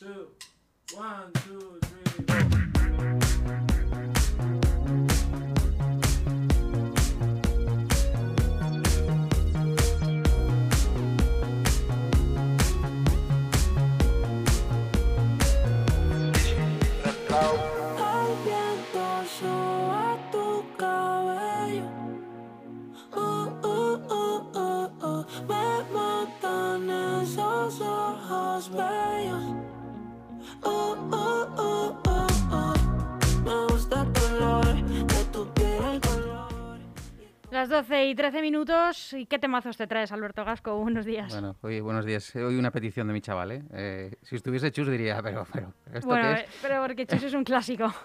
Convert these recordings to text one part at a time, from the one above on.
two, one, two, three, go. 12 y 13 minutos. ¿Y qué temazos te traes, Alberto Gasco? Buenos días. Bueno, hoy, buenos días. Hoy una petición de mi chaval, ¿eh? Eh, si estuviese Chus diría, pero, pero, ¿esto Bueno, qué es? eh, pero porque Chus es un clásico.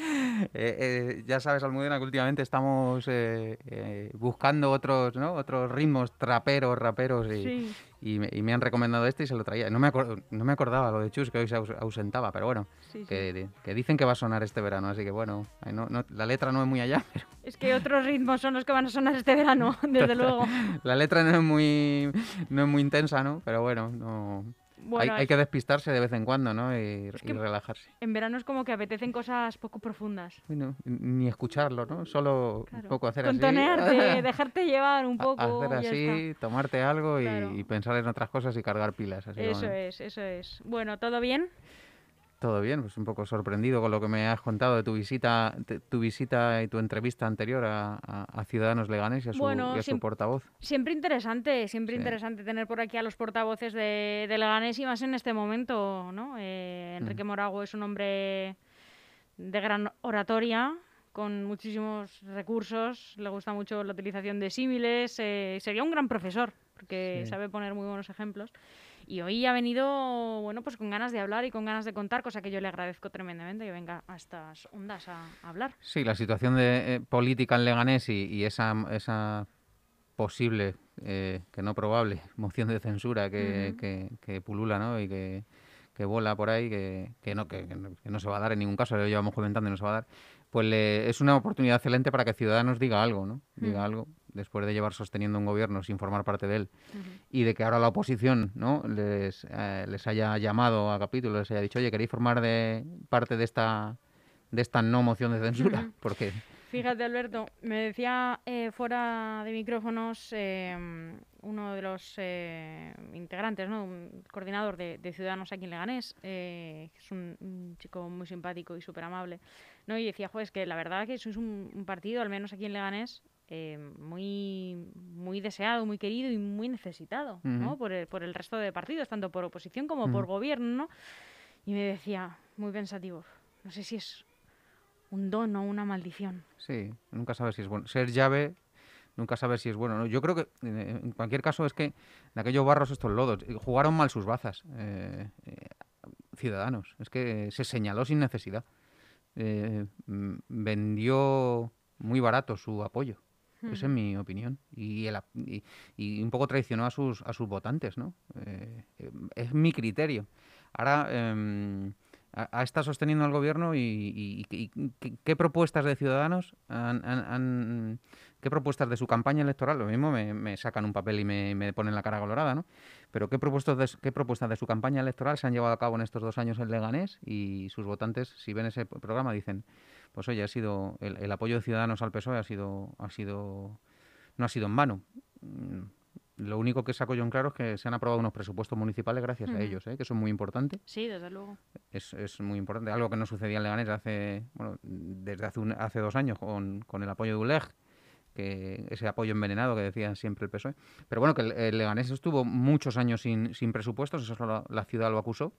Eh, eh, ya sabes, Almudena, que últimamente estamos eh, eh, buscando otros, ¿no? otros ritmos traperos, raperos, y, Sí. Y me, y me han recomendado este y se lo traía. No me, no me acordaba lo de Chus, que hoy se aus- ausentaba, pero bueno, Sí, sí. que, que dicen que va a sonar este verano, así que bueno, no- no- la letra no es muy allá, pero Es que otros ritmos son los que van a sonar este verano, desde luego. la letra no es muy, no es muy intensa, ¿no? Pero bueno, no... Bueno, hay, hay que despistarse de vez en cuando, ¿no? Y, que- y relajarse. en verano es como que apetecen cosas poco profundas. Bueno, ni escucharlo, ¿no? Solo Claro. un poco hacer Contonearte, así. dejarte llevar un poco. Hacer así, tomarte algo y, Claro. y pensar en otras cosas y cargar pilas. Así. Eso bueno. es, eso es. Bueno, ¿todo bien? Todo bien, pues un poco sorprendido con lo que me has contado de tu visita, tu visita y tu entrevista anterior a, a- a Ciudadanos Leganés y a su, Bueno, y a su siem- portavoz. Siempre interesante, siempre Sí. interesante tener por aquí a los portavoces de, de Leganés y más en este momento, ¿no? Eh, Enrique Morago es un hombre de gran oratoria, con muchísimos recursos, le gusta mucho la utilización de símiles, eh, sería un gran profesor, porque Sí. sabe poner muy buenos ejemplos. Y hoy ha venido, bueno, pues con ganas de hablar y con ganas de contar, cosa que yo le agradezco tremendamente, que venga a estas ondas a, a hablar. Sí, la situación de eh, política en Leganés y, y esa, esa posible, eh, que no probable, moción de censura que, Ujú. que- que pulula ¿no? y que, que por ahí, que, que no, que, que no se va a dar en ningún caso, lo llevamos comentando y no se va a dar, pues le- es una oportunidad excelente para que Ciudadanos diga algo, ¿no? Diga Mm. algo, después de llevar sosteniendo un gobierno sin formar parte de él, y de que ahora la oposición ¿no? les, eh, les haya llamado a capítulo, les haya dicho, oye, ¿queréis formar de parte de esta de esta no moción de censura? Porque Fíjate, Alberto, me decía eh, fuera de micrófonos eh, uno de los eh, integrantes, ¿no? un coordinador de, de Ciudadanos aquí en Leganés, eh, es un, un chico muy simpático y súper amable, ¿no? y decía, pues que la verdad que sois un, un partido, al menos aquí en Leganés, eh, muy, muy deseado, muy querido y muy necesitado ¿no? Por, el, por el resto de partidos, tanto por oposición como por gobierno. ¿no? Y me decía, muy pensativo, no sé si es un don o una maldición. Sí, nunca sabes si es bueno. Ser llave, nunca sabes si es bueno. ¿no? Yo creo que, en cualquier caso, es que en aquellos barros, estos lodos, eh, jugaron mal sus bazas. eh, eh, ciudadanos. Es que se señaló sin necesidad. Eh, mm, vendió muy barato su apoyo. Esa es mi opinión. Y, el y, y un poco traicionó a sus, a sus votantes, ¿no? Eh, es mi criterio. Ahora em, ha, estado sosteniendo al gobierno y, ¿qué, propuestas de Ciudadanos han, han- qué propuestas de su campaña electoral? Lo mismo me, sacan un papel y me, ponen la cara colorada, ¿no? Pero ¿qué propuestas, de, qué propuestas de su campaña electoral se han llevado a cabo en estos dos años en Leganés? Y sus votantes, si ven ese programa, dicen, pues oye, ha sido el, el apoyo de Ciudadanos al PSOE ha sido, ha sido, no ha sido en vano. Lo único que saco yo en claro es que se han aprobado unos presupuestos municipales gracias a ellos, ¿eh? que eso es muy importante. Sí, desde luego. Es, es muy importante. Algo que no sucedía en Leganés hace, bueno, desde hace, un- hace dos años con, con el apoyo de ULEG, que ese apoyo envenenado que decía siempre el PSOE. Pero bueno, que el, el Leganés estuvo muchos años sin, sin presupuestos, eso la, la ciudad lo acusó.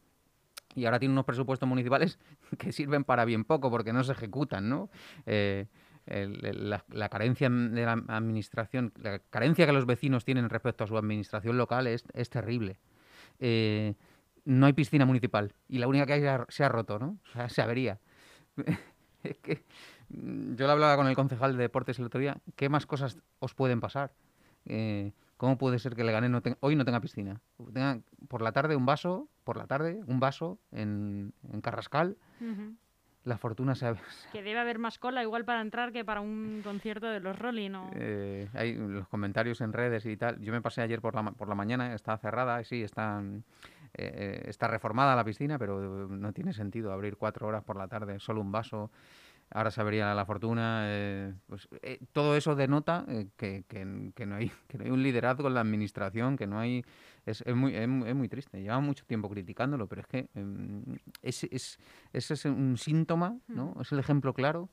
Y ahora tiene unos presupuestos municipales que sirven para bien poco porque no se ejecutan, ¿no? Eh, la, carencia de la administración, la carencia que los vecinos tienen respecto a su administración local es, es terrible. Eh, no hay piscina municipal y la única que hay se ha- roto, ¿no? O sea, se avería. mm, yo le hablaba con el concejal de deportes el otro día, ¿qué más cosas os pueden pasar? Eh, ¿Cómo puede ser que Leganés no hoy no tenga piscina? Por la tarde un vaso, por la tarde un vaso en, Carrascal. La fortuna se ha, Que debe haber más cola igual para entrar que para un concierto de los Rolling o... Eh, hay los comentarios en redes y tal. Yo me pasé ayer por la, por la mañana, estaba cerrada, sí, están, eh, está reformada la piscina, pero no tiene sentido abrir cuatro horas por la tarde, solo un vaso. Ahora se abriría la fortuna. eh, pues, eh, todo eso denota eh, que, que- que no hay, que no hay un liderazgo en la administración, que no hay. Es, es muy, es, mu- es muy triste. Llevamos mucho tiempo criticándolo, pero es que em, ese es, ese es un síntoma, ¿no? Es el ejemplo claro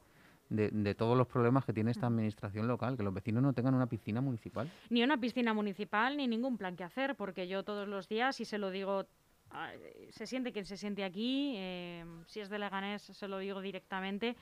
de, de todos los problemas que tiene esta administración local, que los vecinos no tengan una piscina municipal. Ni una piscina municipal, ni ningún plan que hacer, porque yo todos los días, y se lo digo, ah, se siente quien se siente aquí, eh, si es de Leganés se lo digo directamente,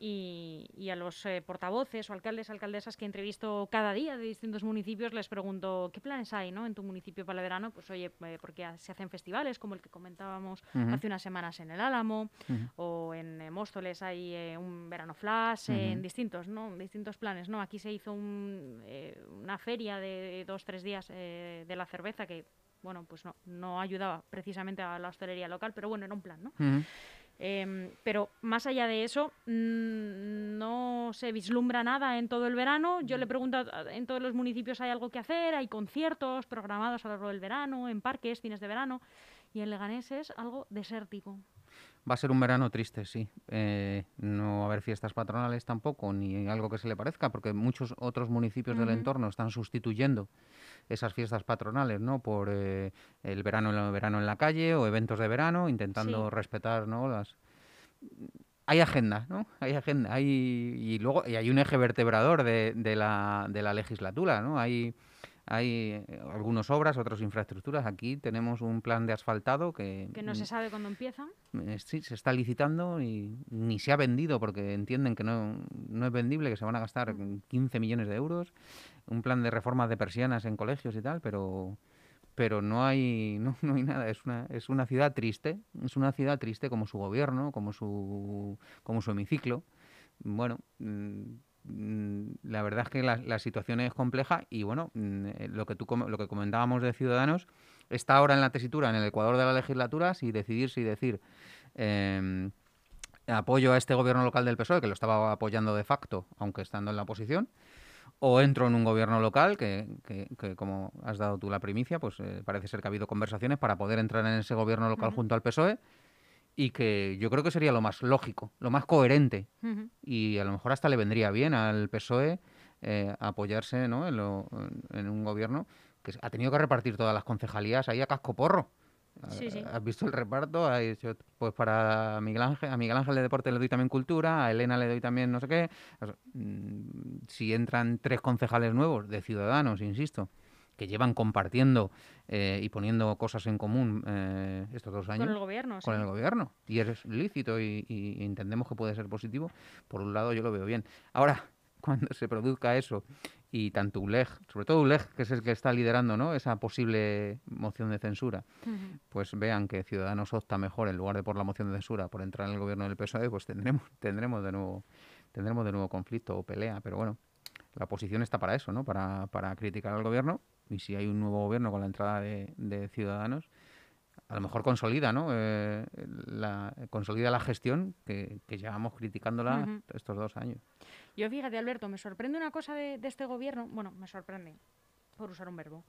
y, y a los eh, portavoces o alcaldes, alcaldesas que entrevisto cada día de distintos municipios, les pregunto, ¿qué planes hay ¿no? en tu municipio para el verano? Pues oye, eh, porque se hacen festivales como el que comentábamos hace unas semanas en el Álamo, o en eh, Móstoles hay eh, un verano flash, en distintos, ¿no? distintos planes, ¿no? Aquí se hizo un, eh, una feria de dos, tres días eh, de la cerveza que, bueno, pues no, no ayudaba precisamente a la hostelería local, pero bueno, era un plan, ¿no? Em, pero más allá de eso, mm, no se vislumbra nada en todo el verano. Yo le pregunto, en todos los municipios hay algo que hacer, hay conciertos programados a lo largo del verano, en parques, fines de verano, y en Leganés es algo desértico. Va a ser un verano triste, sí. Eh, no va a haber fiestas patronales tampoco, ni algo que se le parezca, porque muchos otros municipios del entorno están sustituyendo esas fiestas patronales, ¿no? Por eh, el verano, el verano en la calle o eventos de verano, intentando Sí. respetar, ¿no? Las hay agenda, ¿no? Hay agenda, hay y luego y hay un eje vertebrador de, de la, de la legislatura, ¿no? Hay hay eh, algunas obras, otras infraestructuras. Aquí tenemos un plan de asfaltado que, Que no mm, se sabe cuándo empieza. eh, Sí, se está licitando y ni se ha vendido porque entienden que no, no es vendible, que se van a gastar 15 millones de euros. Un plan de reformas de persianas en colegios y tal, pero pero no hay no, no hay nada. Es una, es una ciudad triste, es una ciudad triste como su gobierno, como su, como su hemiciclo. Bueno, mm, mm, la verdad es que la, la situación es compleja y bueno, mm, eh, lo que tú lo que comentábamos de Ciudadanos está ahora en la tesitura, en el Ecuador de la legislatura, si decidir si decir em, apoyo a este gobierno local del PSOE, que lo estaba apoyando de facto, aunque estando en la oposición, o entro en un gobierno local, que, que- que como has dado tú la primicia, pues eh, parece ser que ha habido conversaciones para poder entrar en ese gobierno local junto al PSOE, y que yo creo que sería lo más lógico, lo más coherente, y a lo mejor hasta le vendría bien al PSOE eh, apoyarse ¿no? en, lo- en- un gobierno que ha tenido que repartir todas las concejalías ahí a casco porro. Sí, sí. ¿Has visto el reparto? Pues para Miguel Ángel, a Miguel Ángel de Deporte le doy también cultura, a Elena le doy también no sé qué. Mm, si entran tres concejales nuevos de Ciudadanos, insisto, que llevan compartiendo eh, y poniendo cosas en común eh, estos dos años Con el gobierno, con sí. el gobierno y es lícito y, y entendemos que puede ser positivo, por un lado yo lo veo bien. Ahora, cuando se produzca eso y tanto ULEG, sobre todo ULEG, que es el que está liderando ¿no? esa posible moción de censura, pues vean que Ciudadanos opta mejor en lugar de por la moción de censura, por entrar en el gobierno del PSOE, pues tendremos, tendremos de nuevo tendremos de nuevo conflicto o pelea, pero bueno, la oposición está para eso, ¿no? Para, para criticar al gobierno y si hay un nuevo gobierno con la entrada de, de Ciudadanos, a lo mejor consolida, ¿no? Eh, la, consolida la gestión que, que llevamos criticándola estos dos años. Yo fíjate, Alberto, me sorprende una cosa de, de este gobierno. Bueno, me sorprende, por usar un verbo.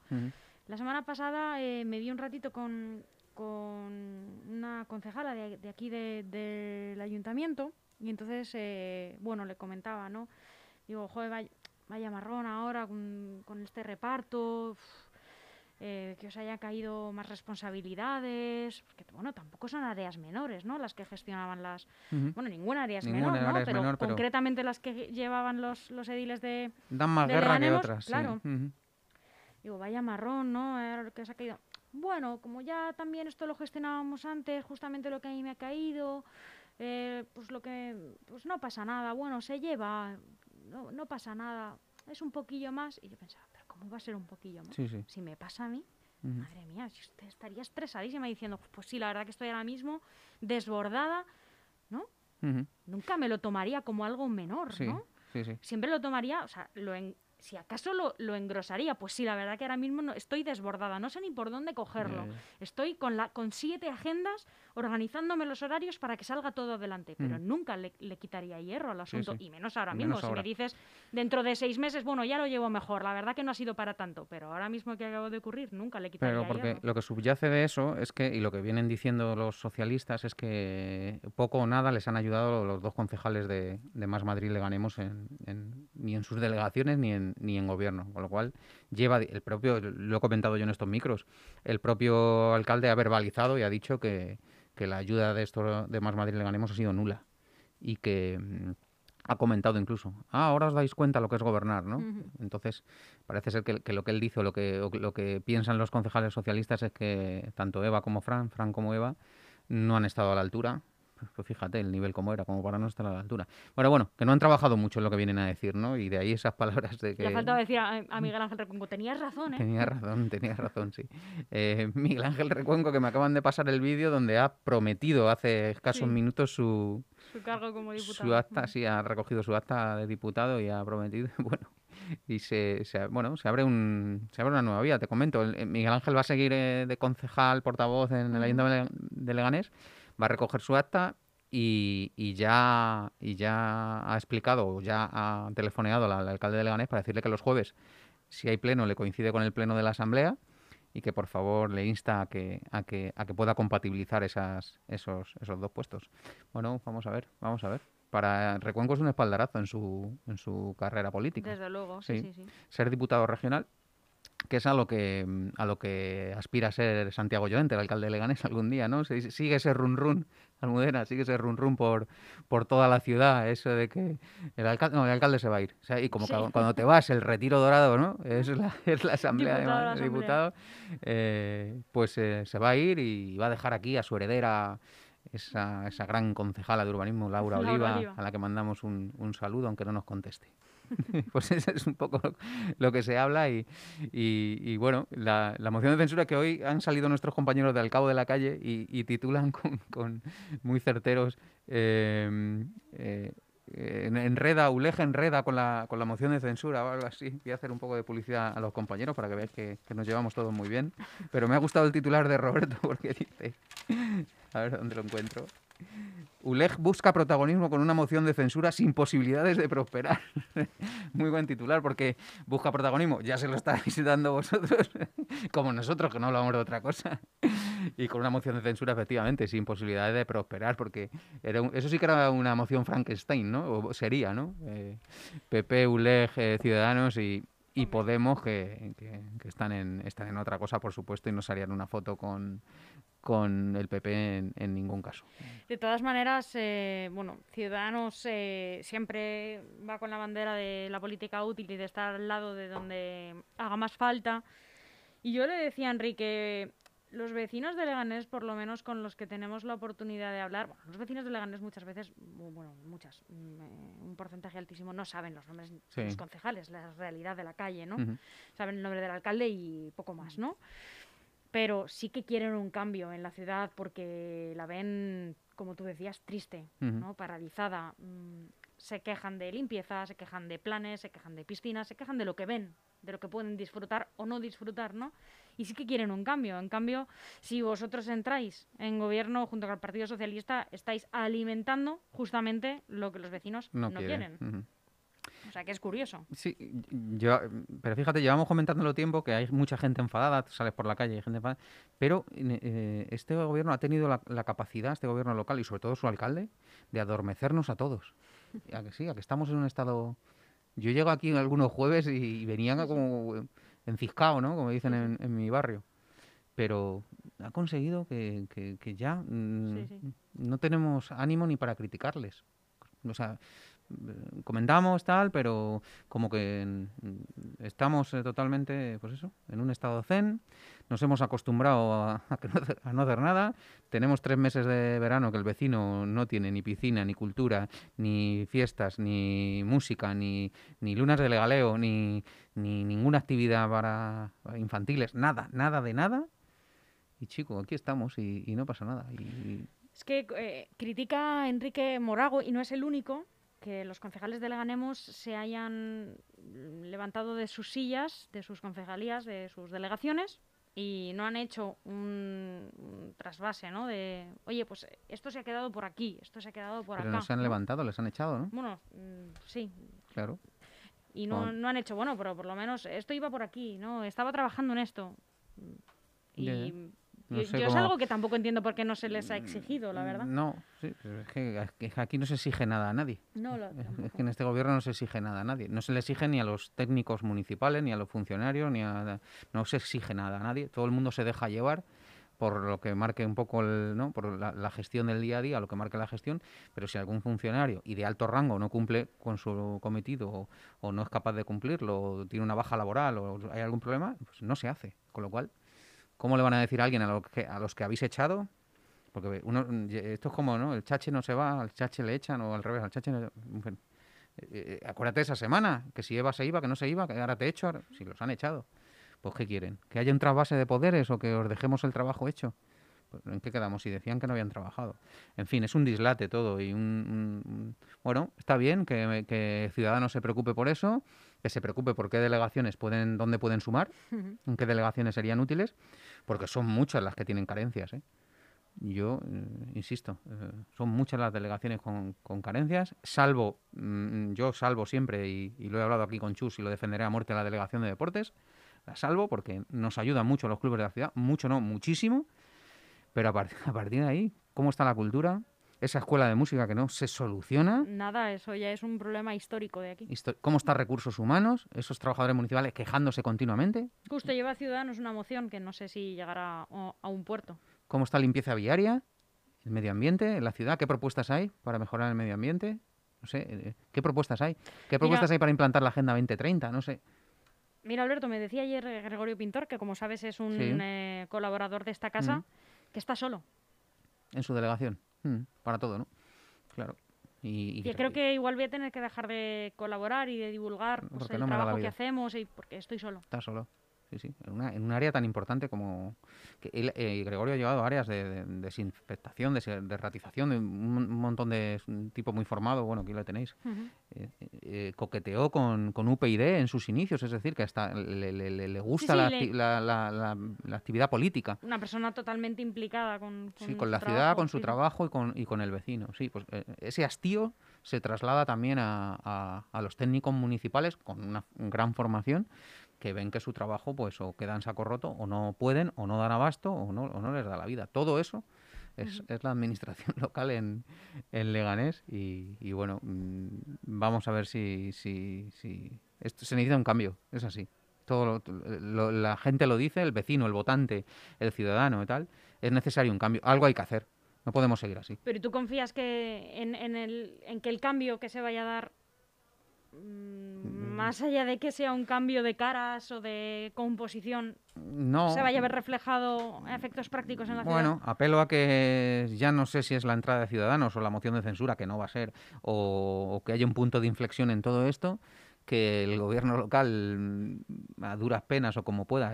La semana pasada eh, me vi un ratito con, con una concejala de, de aquí de- del ayuntamiento y entonces, eh, bueno, le comentaba, ¿no? Digo, joder, vaya, vaya marrón ahora con, con este reparto, eh, que os haya caído más responsabilidades, porque, bueno, tampoco son áreas menores, ¿no? Las que gestionaban las... Bueno, ninguna área es Ninguna menor, ¿no? área es pero menor, pero- concretamente las que llevaban los, los ediles de, Dan más de guerra que otras, sí. claro. Digo, vaya marrón, ¿no? Que se ha caído. Bueno, como ya también esto lo gestionábamos antes, justamente lo que a mí me ha caído, eh, pues lo que, pues no pasa nada, bueno, se lleva, no, no pasa nada, es un poquillo más. Y yo pensaba, pero ¿cómo va a ser un poquillo más? Sí, sí. Si me pasa a mí, madre mía, si usted estaría estresadísima diciendo, pues sí, la verdad que estoy ahora mismo desbordada, ¿no? Nunca me lo tomaría como algo menor, Sí, ¿no? sí, sí. siempre lo tomaría, o sea, lo en- si acaso lo, lo engrosaría. Pues sí, la verdad que ahora mismo no, estoy desbordada, no sé ni por dónde cogerlo. Estoy con, la, con siete agendas organizándome los horarios para que salga todo adelante, pero Mm. nunca le, le quitaría hierro al asunto, sí. y menos ahora mismo. si me dices dentro de seis meses, bueno, ya lo llevo mejor, la verdad que no ha sido para tanto, pero ahora mismo que acabo de ocurrir, nunca le quitaría Pero porque hierro. lo que subyace de eso es que, y lo que vienen diciendo los socialistas, es que poco o nada les han ayudado los dos concejales de, de Más Madrid le ganemos en, en- ni en sus delegaciones ni en, ni en gobierno. Con lo cual, lleva el propio, lo he comentado yo en estos micros, el propio alcalde ha verbalizado y ha dicho que, que la ayuda de esto de Más Madrid le ganemos ha sido nula. Y que mm, ha comentado incluso, ah, ahora os dais cuenta lo que es gobernar, ¿no? Entonces, parece ser que, que lo que él dice o lo que, o lo que piensan los concejales socialistas es que tanto Eva como Fran, Fran como Eva, no han estado a la altura. Pues, fíjate el nivel como era, como para no estar a la altura. Bueno, bueno, que no han trabajado mucho en lo que vienen a decir, ¿no? Y de ahí esas palabras de que... Le ha faltado decir a, a Miguel Ángel Reconco, tenías razón, ¿eh? Tenía razón, tenía razón, sí. Eh, Miguel Ángel Recuenco, que me acaban de pasar el vídeo donde ha prometido hace escasos Sí. minutos su, Su cargo como diputado. su acta, sí, ha recogido su acta de diputado y ha prometido, bueno, y se, se bueno, se abre un se abre una nueva vía, te comento. El- eh, Miguel Ángel va a seguir eh, de concejal, portavoz en el. Ayuntamiento de Leganés, va a recoger su acta y, y ya y ya ha explicado, ya ha telefoneado al, al alcalde de Leganés para decirle que los jueves, si hay pleno, le coincide con el pleno de la Asamblea y que por favor le insta a que, a que, a que pueda compatibilizar esas, esos, esos dos puestos. Bueno, vamos a ver, vamos a ver. Para Recuenco es un espaldarazo en su, en su carrera política. Desde luego, Sí. sí, sí. Ser diputado regional, que es a lo que mm, a lo que aspira a ser Santiago Llorente, el alcalde de Leganés, algún día, ¿no? Se- Sigue ese run run, Almudena, sigue ese run run por, por toda la ciudad, eso de que el alcalde, no, el alcalde se va a ir. O sea, y como Sí. cuando te vas, el retiro dorado, ¿no? Es la, es la asamblea de Diputado diputados, eh, pues eh, se va a ir y va a dejar aquí a su heredera, esa, esa gran concejala de urbanismo, Laura, Laura Oliva, Oliva. a la que mandamos un, un saludo, aunque no nos conteste. pues eso es un poco lo, que se habla y, y- bueno, la, la moción de censura que hoy han salido nuestros compañeros de Al Cabo de la Calle y, titulan con, con muy certeros eh, eh, en- enreda, Uleja enreda con la, con la moción de censura o algo así. Voy a hacer un poco de publicidad a los compañeros para que veáis que, que nos llevamos todos muy bien. Pero me ha gustado el titular de Roberto porque dice, a ver dónde lo encuentro. ULEG busca protagonismo con una moción de censura sin posibilidades de prosperar. Muy buen titular porque busca protagonismo. Ya se lo estáis dando vosotros, como nosotros que no hablamos de otra cosa. Y con una moción de censura, efectivamente, sin posibilidades de prosperar, porque eso sí que era una moción Frankenstein, ¿no? O sería, ¿no? Eh, PP, ULEG, eh, Ciudadanos y, Podemos que, están, en, están en otra cosa, por supuesto, y no se harían una foto con, con el PP en, en ningún caso. De todas maneras, eh, bueno, Ciudadanos eh, siempre va con la bandera de la política útil y de estar al lado de donde haga más falta. Y yo le decía a Enrique, los vecinos de Leganés, por lo menos con los que tenemos la oportunidad de hablar, bueno, los vecinos de Leganés muchas veces, bu- bueno, muchas, mm, eh, un porcentaje altísimo, no saben los nombres de Sí. los concejales, la realidad de la calle, ¿no? Ujú. saben el nombre del alcalde y poco más, ¿no? Pero sí que quieren un cambio en la ciudad porque la ven, como tú decías, triste. ¿no? Paralizada. Mm, Se quejan de limpieza, se quejan de planes, se quejan de piscinas, se quejan de lo que ven, de lo que pueden disfrutar o no disfrutar, ¿no? Y sí que quieren un cambio. En cambio, si vosotros entráis en gobierno junto con el Partido Socialista, estáis alimentando justamente lo que los vecinos No, no, quieren. O sea, que es curioso. Sí, yo, pero fíjate, llevamos comentándolo tiempo que hay mucha gente enfadada, sales por la calle y hay gente enfadada, pero eh, este gobierno ha tenido la, la capacidad, este gobierno local y sobre todo su alcalde, de adormecernos a todos. A que sí, a que estamos en un estado... Yo llego aquí algunos jueves y, y venían como enciscado, ¿no? Como dicen en, en mi barrio. Pero ha conseguido que, que- que ya mm, Sí, sí. no tenemos ánimo ni para criticarles. O sea, eh, comentamos tal, pero como que mm, estamos eh, totalmente, pues eso, en un estado zen. Nos hemos acostumbrado a, a no a no hacer nada. Tenemos tres meses de verano que el vecino no tiene ni piscina, ni cultura, ni fiestas, ni música, ni, ni lunas de legaleo, ni, ni ninguna actividad para infantiles, nada, nada de nada. Y chico, aquí estamos y, y no pasa nada. Y, Es que eh, critica Enrique Morago, y no es el único, que los concejales de Leganemos se hayan levantado de sus sillas, de sus concejalías, de sus delegaciones y no han hecho un, un trasvase, ¿no? De, oye, pues esto se ha quedado por aquí, esto se ha quedado por Pero acá. no se han levantado, les han echado, ¿no? Bueno, mm, sí. Claro. Y no, no han hecho, bueno, pero por lo menos esto iba por aquí, ¿no? Estaba trabajando en esto. Y. No yo, sé yo es algo que tampoco entiendo por qué no se les ha exigido, la verdad. No, sí, pero es que, es que aquí no se exige nada a nadie. No, lo, Es que en este gobierno no se exige nada a nadie. No se le exige ni a los técnicos municipales, ni a los funcionarios, ni a... No se exige nada a nadie. Todo el mundo se deja llevar por lo que marque un poco el, ¿no? por la, la gestión del día a día, lo que marque la gestión, pero si algún funcionario y de alto rango no cumple con su cometido o, o no es capaz de cumplirlo, o tiene una baja laboral o hay algún problema, pues no se hace. Con lo cual, ¿cómo le van a decir a alguien a, lo que, a los que habéis echado? Porque uno, esto es como, ¿no? El chache no se va, al chache le echan o al revés, al chache... no- fin. Eh, eh, acuérdate de esa semana, que si Eva se iba, que no se iba, que ahora te echo, ahora- si los han echado. Pues ¿qué quieren? ¿Que haya un trasvase de poderes o que os dejemos el trabajo hecho? Pues, ¿En qué quedamos? Si decían que no habían trabajado. En fin, es un dislate todo y un... Bueno, está bien que, que Ciudadanos se preocupe por eso, que se preocupe por qué delegaciones pueden, dónde pueden sumar, en qué delegaciones serían útiles, porque son muchas las que tienen carencias. ¿eh? Yo eh, insisto, eh, son muchas las delegaciones con, con carencias, salvo, mm, yo salvo siempre, y, lo he hablado aquí con Chus y lo defenderé a muerte la delegación de deportes, la salvo porque nos ayudan mucho los clubes de la ciudad, mucho no, muchísimo, pero a, a partir de ahí, ¿cómo está la cultura? Esa escuela de música que no se soluciona. Nada, eso ya es un problema histórico de aquí. ¿Cómo están recursos humanos? Esos trabajadores municipales quejándose continuamente. Justo lleva a Ciudadanos una moción que no sé si llegará a, un puerto. ¿Cómo está limpieza viaria? ¿El medio ambiente en la ciudad? ¿Qué propuestas hay para mejorar el medio ambiente? No sé, eh, ¿qué propuestas hay? ¿Qué propuestas hay para implantar la Agenda 2030? No sé. Mira, Alberto, me decía ayer eh, Gregorio Pintor, que como sabes es un Sí. eh, colaborador de esta casa, Mm. que está solo. En su delegación. Mm, para todo, ¿no? Claro. Y, creo que igual voy a tener que dejar de colaborar y de divulgar pues, el no trabajo que hacemos y porque estoy solo. Está solo. Sí, sí. En, una- en un área tan importante como... Que él, eh, Gregorio ha llevado áreas de, de- desinfectación, de, de ratización, de un, montón de... Un tipo muy formado, bueno, aquí lo tenéis. Ujú. eh, eh, coqueteó con, con UPyD en sus inicios, es decir, que hasta le, le- le- le gusta sí, la, acti- la- la- la- actividad política. Una persona totalmente implicada con, con Sí, con la ciudad, trabajo, con su trabajo y con, y con el vecino. Sí, pues eh, ese hastío se traslada también a, a- a los técnicos municipales con una gran formación que ven que su trabajo pues o queda en saco roto o no pueden o no dan abasto o no, o no les da la vida. Todo eso es, es la administración local en, en Leganés y, y bueno, mm, vamos a ver si, si, si... Esto, se necesita un cambio, es así. Todo lo- lo- la gente lo dice, el vecino, el votante, el ciudadano y tal. Es necesario un cambio. Algo hay que hacer. No podemos seguir así. Pero ¿tú confías que en, en el, en que el cambio que se vaya a dar, más allá de que sea un cambio de caras o de composición, No. se vaya a ver reflejado efectos prácticos en la Bueno, apelo a que ya no sé si es la entrada de Ciudadanos o la moción de censura, que no va a ser, o, o que haya un punto de inflexión en todo esto, que el gobierno local, mm, a duras penas o como pueda,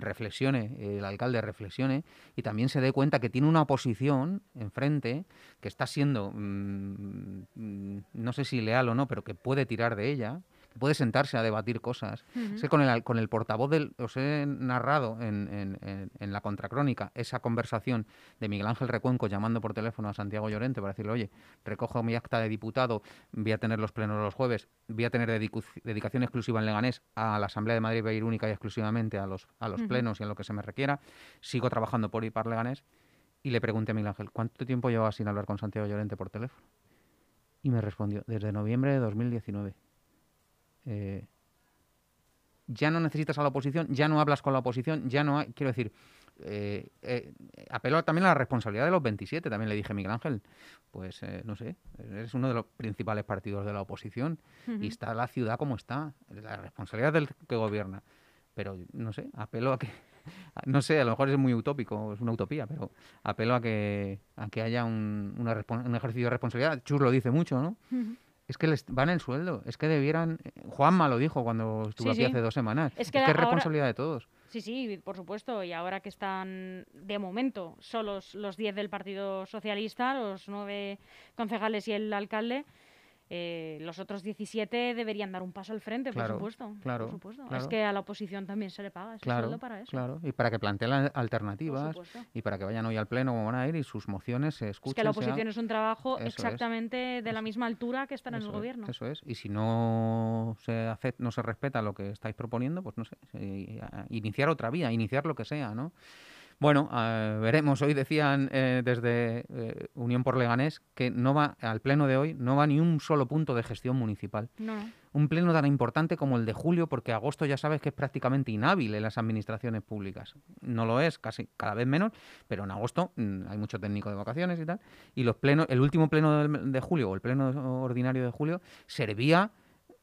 reflexione, el alcalde reflexione, y también se dé cuenta que tiene una oposición enfrente que está siendo, mm, mm, no sé si leal o no, pero que puede tirar de ella, puede sentarse a debatir cosas. que con el, con el portavoz del. Os he narrado en, en- en- en la contracrónica esa conversación de Miguel Ángel Recuenco llamando por teléfono a Santiago Llorente para decirle: Oye, recojo mi acta de diputado, voy a tener los plenos los jueves, voy a tener dedicación exclusiva en Leganés a la Asamblea de Madrid, va a ir única y exclusivamente a los, a los plenos y en lo que se me requiera. Sigo trabajando por y para Leganés. Y le pregunté a Miguel Ángel: ¿Cuánto tiempo llevaba sin hablar con Santiago Llorente por teléfono? Y me respondió: Desde noviembre de 2019. Eh, ya no necesitas a la oposición, ya no hablas con la oposición, ya no hay, quiero decir, eh, eh, apelo también a la responsabilidad de los 27, también le dije a Miguel Ángel, pues eh, no sé, eres uno de los principales partidos de la oposición y está la ciudad como está, la responsabilidad del que gobierna, pero no sé, apelo a que, no sé, a lo mejor es muy utópico, es una utopía, pero apelo a que, a que haya un, una respon- un ejercicio de responsabilidad, Chus lo dice mucho, ¿no? Es que les van el sueldo, es que debieran. eh, Juanma lo dijo cuando estuvo Sí, aquí sí. hace dos semanas. Es Es que es, ahora- responsabilidad de todos. Sí, sí, por supuesto. Y ahora que están, de momento, solos los 10 del Partido Socialista, los nueve concejales y el alcalde, eh, los otros 17 deberían dar un paso al frente, Claro, por supuesto. claro, por supuesto. Es que a la oposición también se le paga, es un Claro, sueldo para eso. claro. Y para que planteen alternativas y para que vayan hoy al pleno como van a ir y sus mociones se Es escuchen. que la sea- oposición es un trabajo Eso es. exactamente de la misma altura que estar en el es, gobierno. Eso es. Y si no se hace, no se respeta lo que estáis proponiendo, pues no sé, iniciar otra vía, iniciar lo que sea, ¿no? Bueno, ah, veremos. Hoy decían eh, desde eh, Unión por Leganés que no va al pleno de hoy no va ni un solo punto de gestión municipal. No. Un pleno tan importante como el de julio, porque agosto ya sabes que es prácticamente inhábil en las administraciones públicas. No lo es, casi cada vez menos, pero en agosto mm, hay mucho técnico de vacaciones y tal. Y los plenos, el último pleno del- de julio o el pleno ordinario de julio servía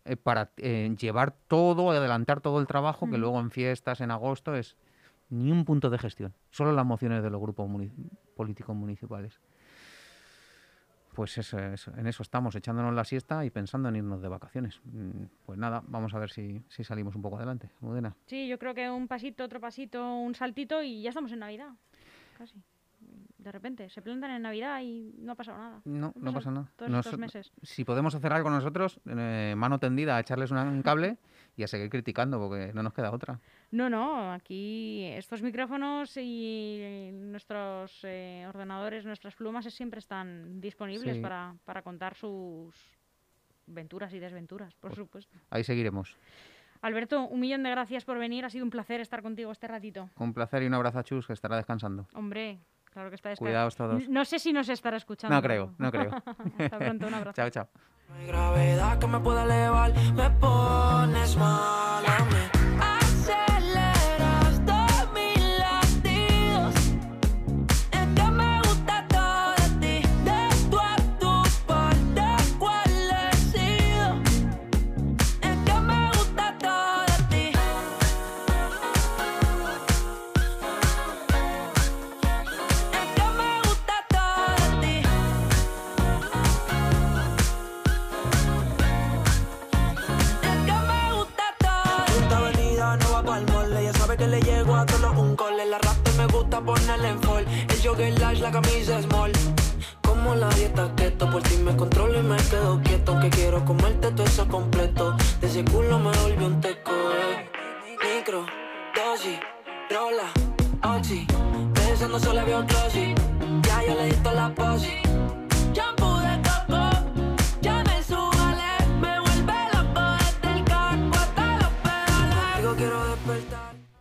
eh, para eh, llevar todo, adelantar todo el trabajo, que Ujú. luego en fiestas, en agosto, es ni un punto de gestión. Solo las mociones de los grupos políticos municipales. Pues eso, eso- en eso estamos, echándonos la siesta y pensando en irnos de vacaciones. Mm, Pues nada, vamos a ver si, si salimos un poco adelante. Mudena. Sí, yo creo que un pasito, otro pasito, un saltito y ya estamos en Navidad. Casi. De repente, se plantan en Navidad y no ha pasado nada. No, no pasa nada. Todos Nos- estos meses. si podemos hacer algo nosotros, eh, mano tendida a echarles un cable y a seguir criticando, porque no nos queda otra. No, no, aquí estos micrófonos y nuestros eh, ordenadores, nuestras plumas siempre están disponibles Sí. para, para contar sus venturas y desventuras, por Pues supuesto. Ahí seguiremos. Alberto, un millón de gracias por venir, ha sido un placer estar contigo este ratito. Un placer y un abrazo a Chus, que estará descansando. Hombre, claro que está desca- Cuidaos todos. No sé si nos estará escuchando. No creo, no creo. Hasta pronto, un abrazo. chao, chao. No hay gravedad que me pueda elevar, me pones mal a mí. Ponerle en fall. El jogger large, la camisa small. Como la dieta keto, por ti me controlo y me quedo quieto. Aunque quiero comerte todo eso completo. De ese culo me volvió un teco, eh. Micro, dosis, rola, oxi. Pensando solo veo glossy. Ya yo le di la posi. Shampoo